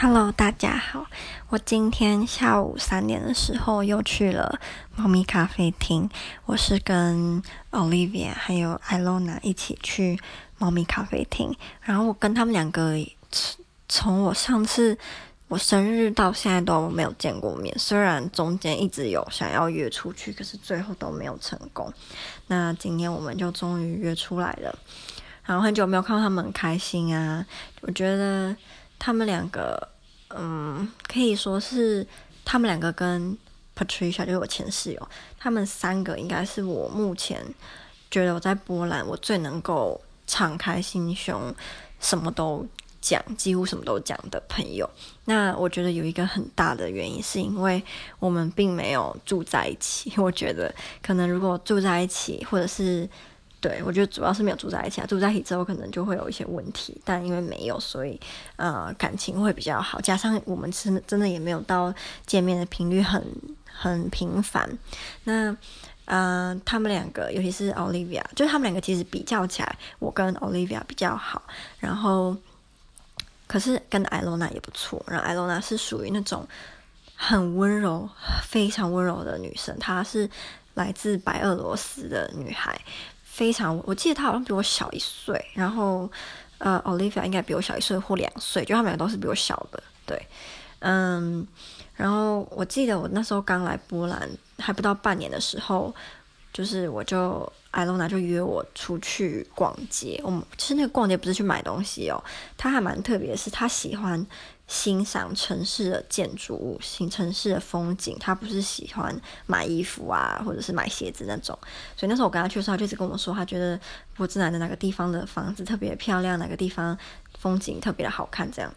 Hello，大家好。我今天下午三点的时候又去了猫咪咖啡厅。我是跟 Olivia 还有 Ilona 一起去猫咪咖啡厅。然后我跟他们两个从我上次我生日到现在都没有见过面。虽然中间一直有想要约出去，可是最后都没有成功。那今天我们就终于约出来了。然后很久没有看到他们很开心啊，我觉得。他们两个，嗯，可以说是他们两个跟 Patricia 就是我前室友，他们三个应该是我目前觉得我在波兰我最能够敞开心胸，什么都讲，几乎什么都讲的朋友。那我觉得有一个很大的原因，是因为我们并没有住在一起。我觉得可能如果住在一起，或者是。对，我觉得主要是没有住在一起啊，住在一起之后可能就会有一些问题，但因为没有，所以呃感情会比较好。加上我们真的真的也没有到见面的频率很很频繁。那呃他们两个，尤其是 Olivia，就是他们两个其实比较起来，我跟 Olivia 比较好。然后可是跟 Ilona 也不错。然后 Ilona 是属于那种很温柔、非常温柔的女生，她是来自白俄罗斯的女孩。非常，我记得他好像比我小一岁，然后，呃，Olivia 应该比我小一岁或两岁，就他们两个都是比我小的，对，嗯，然后我记得我那时候刚来波兰还不到半年的时候，就是我就 Ilona 就约我出去逛街，我们其实那个逛街不是去买东西哦，他还蛮特别是他喜欢。欣赏城市的建筑物，新城市的风景。他不是喜欢买衣服啊，或者是买鞋子那种。所以那时候我跟他去的时候，他就一直跟我说，他觉得波兹南的哪个地方的房子特别漂亮，哪个地方风景特别的好看这样。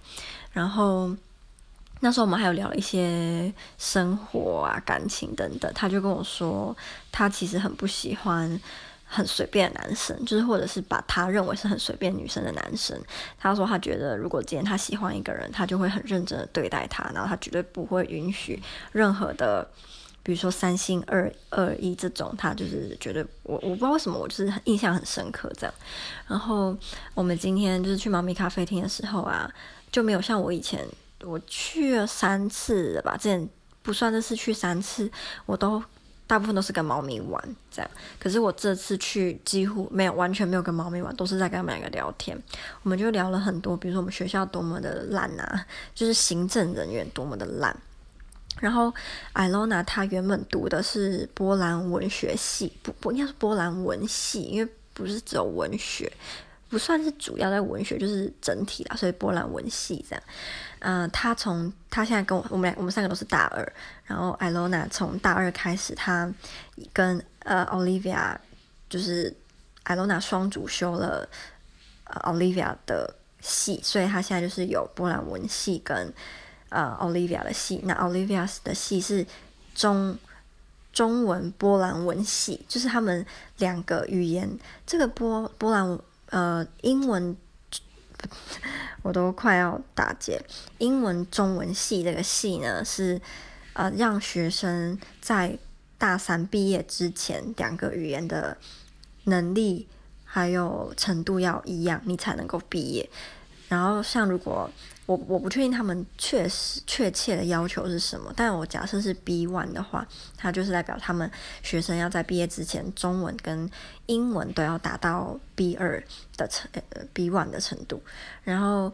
然后那时候我们还有聊一些生活啊、感情等等。他就跟我说，他其实很不喜欢。很随便的男生，就是或者是把他认为是很随便女生的男生。他说他觉得，如果今天他喜欢一个人，他就会很认真的对待他，然后他绝对不会允许任何的，比如说三心二二意这种。他就是觉得我我不知道为什么，我就是印象很深刻这样。然后我们今天就是去猫咪咖啡厅的时候啊，就没有像我以前我去了三次了吧，之前不算这次去三次，我都。大部分都是跟猫咪玩这样，可是我这次去几乎没有，完全没有跟猫咪玩，都是在跟他们两个聊天。我们就聊了很多，比如说我们学校多么的烂啊，就是行政人员多么的烂。然后艾罗娜她原本读的是波兰文学系，不不应该是波兰文系，因为不是只有文学。不算是主要在文学，就是整体啦，所以波兰文系这样。嗯、他从他现在跟我我们俩我们三个都是大二，然后 Ilona 从大二开始，他跟呃 Olivia 就是 Ilona 双主修了呃 Olivia 的系，所以他现在就是有波兰文系跟呃 Olivia 的系。那 Olivia 的系是中中文波兰文系，就是他们两个语言这个波波兰。呃，英文我都快要打结。英文中文系这个系呢，是呃让学生在大三毕业之前，两个语言的能力还有程度要一样，你才能够毕业。然后像如果我我不确定他们确实确切的要求是什么，但我假设是 B one 的话，它就是代表他们学生要在毕业之前，中文跟英文都要达到 B 二的程呃 B one 的程度。然后，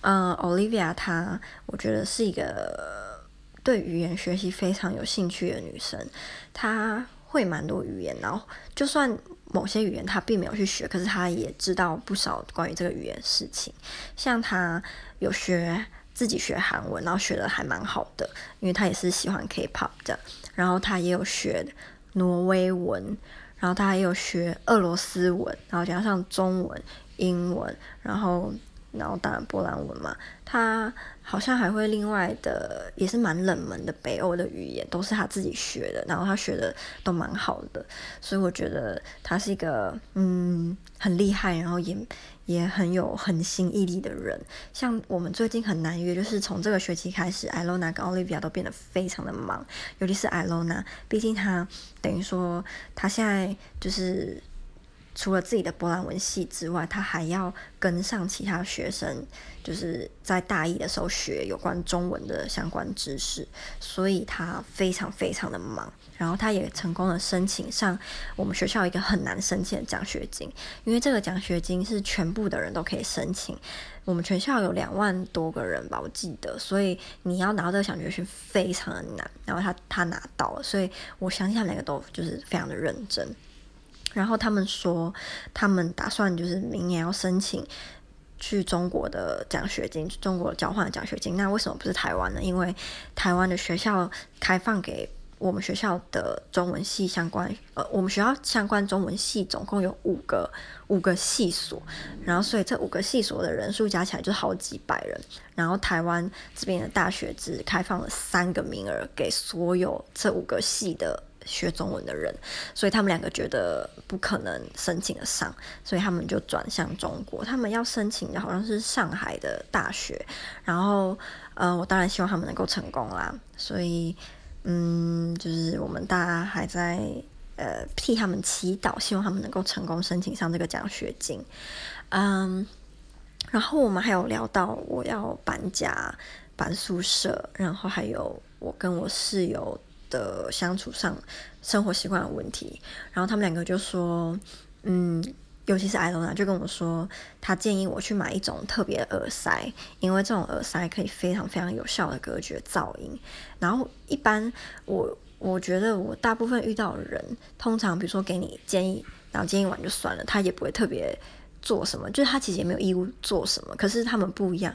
呃，Olivia 她我觉得是一个对语言学习非常有兴趣的女生，她会蛮多语言，然后就算。某些语言他并没有去学，可是他也知道不少关于这个语言事情。像他有学自己学韩文，然后学的还蛮好的，因为他也是喜欢 K-pop 的。然后他也有学挪威文，然后他也有学俄罗斯文，然后加上中文、英文，然后。然后当然波兰文嘛，他好像还会另外的，也是蛮冷门的北欧的语言，都是他自己学的，然后他学的都蛮好的，所以我觉得他是一个嗯很厉害，然后也也很有恒心毅力的人。像我们最近很难约，就是从这个学期开始，Ilona 跟 Olivia 都变得非常的忙，尤其是 Ilona，毕竟他等于说他现在就是。除了自己的波兰文系之外，他还要跟上其他学生，就是在大一的时候学有关中文的相关知识，所以他非常非常的忙。然后他也成功的申请上我们学校一个很难申请的奖学金，因为这个奖学金是全部的人都可以申请。我们全校有两万多个人吧，我记得，所以你要拿到这个奖学金非常的难。然后他他拿到了，所以我相信他两个都就是非常的认真。然后他们说，他们打算就是明年要申请去中国的奖学金，去中国交换奖学金。那为什么不是台湾呢？因为台湾的学校开放给我们学校的中文系相关，呃，我们学校相关中文系总共有五个五个系所，然后所以这五个系所的人数加起来就好几百人。然后台湾这边的大学只开放了三个名额给所有这五个系的。学中文的人，所以他们两个觉得不可能申请得上，所以他们就转向中国。他们要申请的好像是上海的大学，然后，呃，我当然希望他们能够成功啦。所以，嗯，就是我们大家还在呃替他们祈祷，希望他们能够成功申请上这个奖学金。嗯，然后我们还有聊到我要搬家、搬宿舍，然后还有我跟我室友。的相处上，生活习惯的问题，然后他们两个就说，嗯，尤其是艾罗娜就跟我说，他建议我去买一种特别耳塞，因为这种耳塞可以非常非常有效的隔绝噪音。然后一般我我觉得我大部分遇到的人，通常比如说给你建议，然后建议完就算了，他也不会特别做什么，就是他其实也没有义务做什么。可是他们不一样。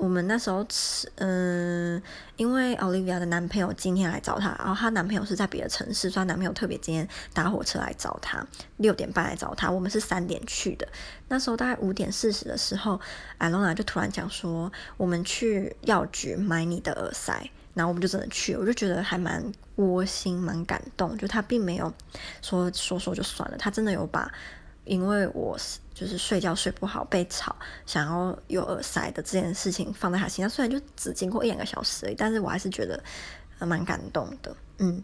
我们那时候吃，嗯，因为 Olivia 的男朋友今天来找她，然后她男朋友是在别的城市，所以她男朋友特别今天搭火车来找她，六点半来找她。我们是三点去的，那时候大概五点四十的时候，艾罗娜就突然讲说，我们去药局买你的耳塞，然后我们就真的去，我就觉得还蛮窝心，蛮感动，就她并没有说说说就算了，她真的有把。因为我是就是睡觉睡不好，被吵，想要有耳塞的这件事情放在他心上，虽然就只经过一两个小时而已，但是我还是觉得蛮感动的，嗯。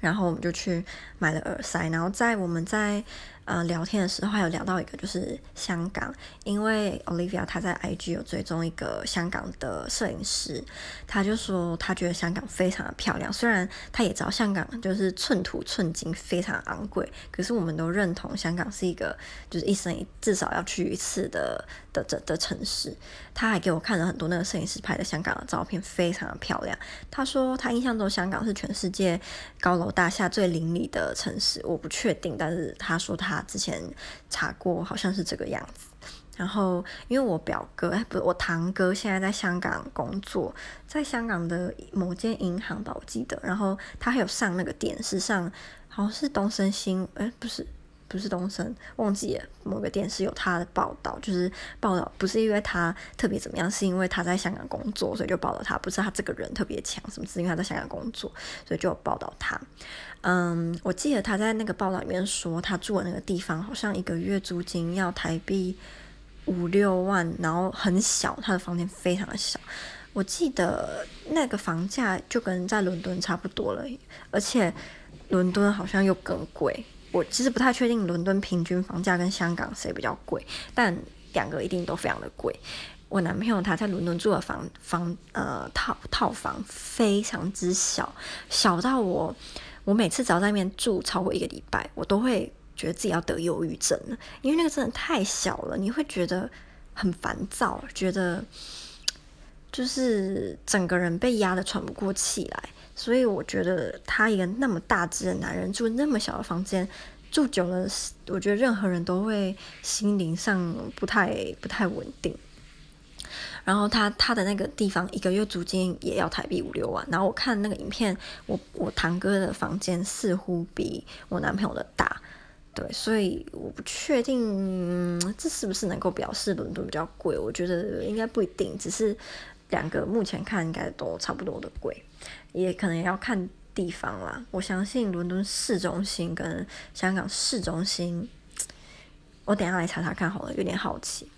然后我们就去买了耳塞，然后在我们在呃聊天的时候，还有聊到一个就是香港，因为 Olivia 她在 IG 有追踪一个香港的摄影师，他就说他觉得香港非常的漂亮，虽然他也知道香港就是寸土寸金，非常昂贵，可是我们都认同香港是一个就是一生至少要去一次的的的的城市。他还给我看了很多那个摄影师拍的香港的照片，非常的漂亮。他说他印象中香港是全世界高楼大厦最林立的城市，我不确定，但是他说他他之前查过，好像是这个样子。然后因为我表哥，哎，不是我堂哥，现在在香港工作，在香港的某间银行吧，我记得。然后他还有上那个电视上，好像是东升新，哎，不是。不是东森，忘记了某个电视有他的报道，就是报道不是因为他特别怎么样，是因为他在香港工作，所以就报道他。不是他这个人特别强，什么？是因为他在香港工作，所以就有报道他。嗯，我记得他在那个报道里面说，他住的那个地方好像一个月租金要台币五六万，然后很小，他的房间非常的小。我记得那个房价就跟在伦敦差不多了，而且伦敦好像又更贵。我其实不太确定伦敦平均房价跟香港谁比较贵，但两个一定都非常的贵。我男朋友他在伦敦住的房房呃套套房非常之小，小到我我每次只要在那边住超过一个礼拜，我都会觉得自己要得忧郁症了，因为那个真的太小了，你会觉得很烦躁，觉得就是整个人被压得喘不过气来。所以我觉得他一个那么大只的男人住那么小的房间，住久了，我觉得任何人都会心灵上不太不太稳定。然后他他的那个地方一个月租金也要台币五六万。然后我看那个影片，我我堂哥的房间似乎比我男朋友的大，对，所以我不确定这是不是能够表示伦敦比较贵。我觉得应该不一定，只是两个目前看应该都差不多的贵。也可能要看地方啦。我相信伦敦市中心跟香港市中心，我等下来查查看好了，有点好奇。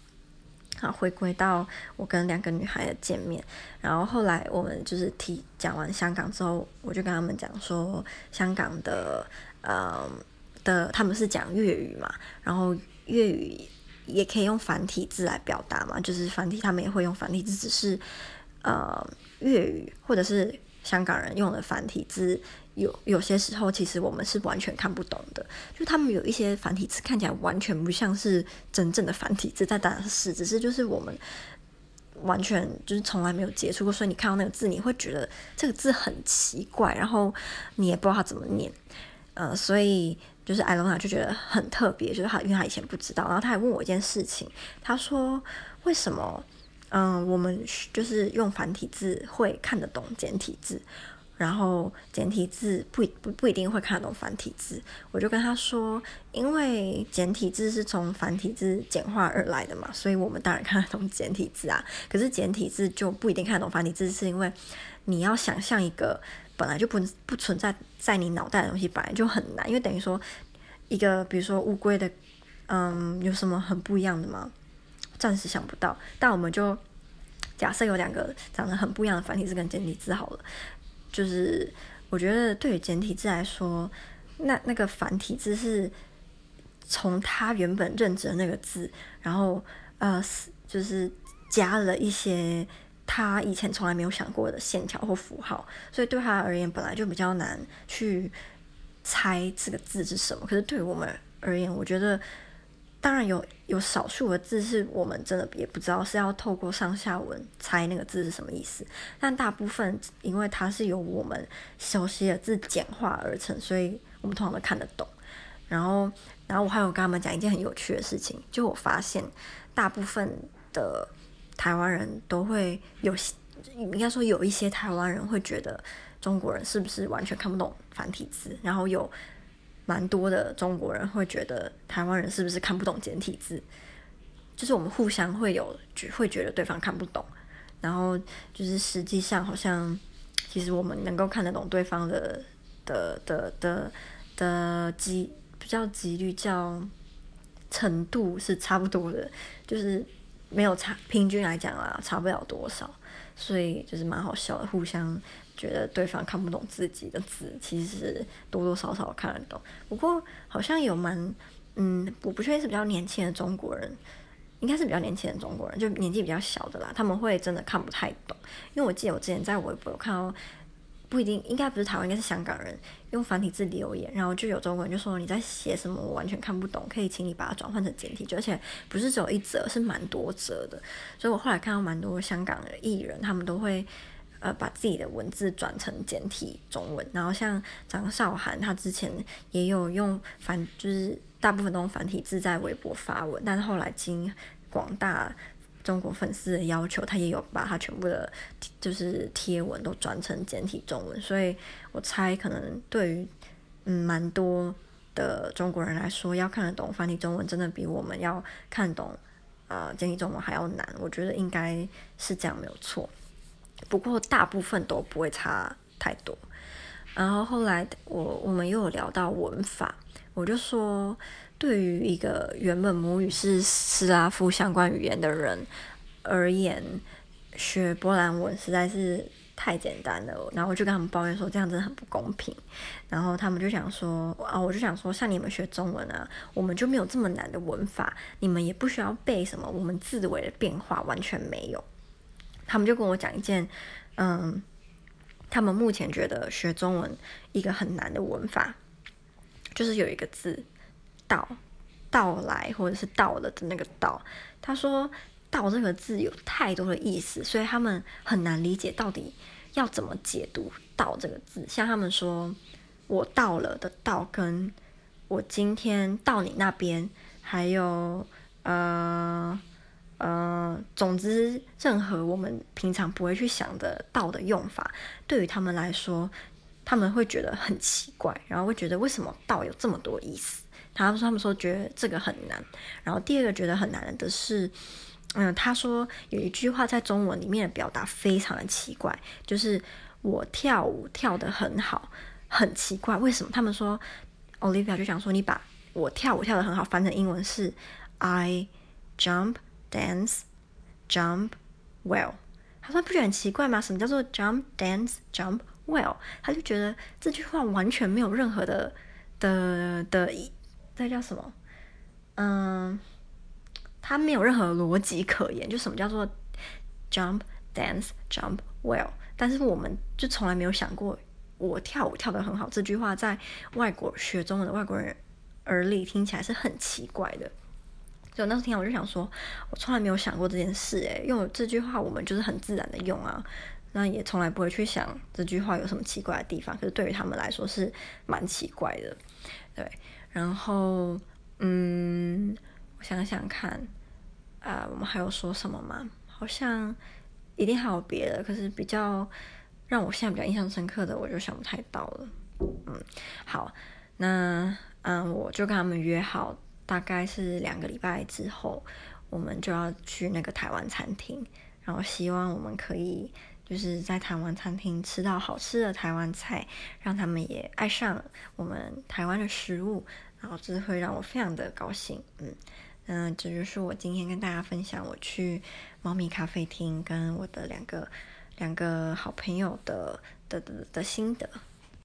好，回归到我跟两个女孩的见面，然后后来我们就是提讲完香港之后，我就跟他们讲说，香港的呃的他们是讲粤语嘛，然后粤语也可以用繁体字来表达嘛，就是繁体他们也会用繁体字，只是呃粤语或者是香港人用的繁体字。有有些时候，其实我们是完全看不懂的。就他们有一些繁体字看起来完全不像是真正的繁体字，但当然是，只是就是我们完全就是从来没有接触过，所以你看到那个字，你会觉得这个字很奇怪，然后你也不知道它怎么念。呃，所以就是艾隆娜就觉得很特别，就是他因为他以前不知道，然后他还问我一件事情，他说为什么嗯、我们就是用繁体字会看得懂简体字？然后简体字不不不一定会看得懂繁体字，我就跟他说，因为简体字是从繁体字简化而来的嘛，所以我们当然看得懂简体字啊。可是简体字就不一定看得懂繁体字，是因为你要想象一个本来就不不存在在你脑袋的东西，本来就很难。因为等于说一个，比如说乌龟的，嗯，有什么很不一样的吗？暂时想不到。但我们就假设有两个长得很不一样的繁体字跟简体字好了。就是我觉得对于简体字来说，那那个繁体字是从他原本认知的那个字，然后呃，就是加了一些他以前从来没有想过的线条或符号，所以对他而言本来就比较难去猜这个字是什么。可是对于我们而言，我觉得。当然有有少数的字是我们真的也不知道是要透过上下文猜那个字是什么意思，但大部分因为它是由我们熟悉的字简化而成，所以我们通常都看得懂。然后，然后我还有跟他们讲一件很有趣的事情，就我发现大部分的台湾人都会有，应该说有一些台湾人会觉得中国人是不是完全看不懂繁体字，然后有。蛮多的中国人会觉得台湾人是不是看不懂简体字？就是我们互相会有觉会觉得对方看不懂，然后就是实际上好像其实我们能够看得懂对方的的的的的几比较几率较程度是差不多的，就是没有差，平均来讲啦，差不了多少，所以就是蛮好笑的，互相。觉得对方看不懂自己的字，其实多多少少看得懂。不过好像有蛮，嗯，我不确定是比较年轻的中国人，应该是比较年轻的中国人，就年纪比较小的啦，他们会真的看不太懂。因为我记得我之前在微博有看到，不一定，应该不是台湾，应该是香港人用繁体字留言，然后就有中国人就说，你在写什么，我完全看不懂，可以请你把它转换成简体，而且不是只有一则，是蛮多则的。所以我后来看到蛮多香港的艺人，他们都会。呃，把自己的文字转成简体中文，然后像张韶涵，她之前也有用繁，就是大部分都用繁体字在微博发文，但是后来经广大中国粉丝的要求，他也有把他全部的，就是贴文都转成简体中文，所以我猜可能对于嗯蛮多的中国人来说，要看得懂繁体中文，真的比我们要看懂呃简体中文还要难，我觉得应该是这样没有错。不过大部分都不会差太多，然后后来我我们又有聊到文法，我就说，对于一个原本母语是斯拉夫相关语言的人而言，学波兰文实在是太简单了。然后我就跟他们抱怨说，这样真的很不公平。然后他们就想说，啊，我就想说，像你们学中文啊，我们就没有这么难的文法，你们也不需要背什么，我们字尾的变化完全没有。他们就跟我讲一件，嗯，他们目前觉得学中文一个很难的文法，就是有一个字“到”，到来或者是到了的那个“到”。他说“到”这个字有太多的意思，所以他们很难理解到底要怎么解读“到”这个字。像他们说“我到了”的“到”，跟我今天到你那边，还有呃。呃，总之，任何我们平常不会去想的“到”的用法，对于他们来说，他们会觉得很奇怪，然后会觉得为什么“到”有这么多意思？他们说，他们说觉得这个很难。然后第二个觉得很难的是，嗯，他说有一句话在中文里面的表达非常的奇怪，就是我跳舞跳得很好，很奇怪，为什么？他们说，Olivia 就想说，你把我跳舞跳得很好翻成英文是 I jump。Dance, jump, well。他说不觉得很奇怪吗？什么叫做 jump, dance, jump, well？他就觉得这句话完全没有任何的的的这叫什么？嗯，它没有任何逻辑可言，就什么叫做 jump dance jump well？但是我们就从来没有想过，我跳舞跳得很好这句话在外国学中文的外国人耳里听起来是很奇怪的。就那时候听我就想说，我从来没有想过这件事，诶，因为这句话我们就是很自然的用啊，那也从来不会去想这句话有什么奇怪的地方。可是对于他们来说是蛮奇怪的，对。然后，嗯，我想想看，啊、我们还有说什么吗？好像一定还有别的，可是比较让我现在比较印象深刻的，我就想不太到了。嗯，好，那嗯，我就跟他们约好。大概是两个礼拜之后，我们就要去那个台湾餐厅，然后希望我们可以就是在台湾餐厅吃到好吃的台湾菜，让他们也爱上我们台湾的食物，然后这会让我非常的高兴。嗯嗯，这就是我今天跟大家分享我去猫咪咖啡厅跟我的两个两个好朋友的的的的心得。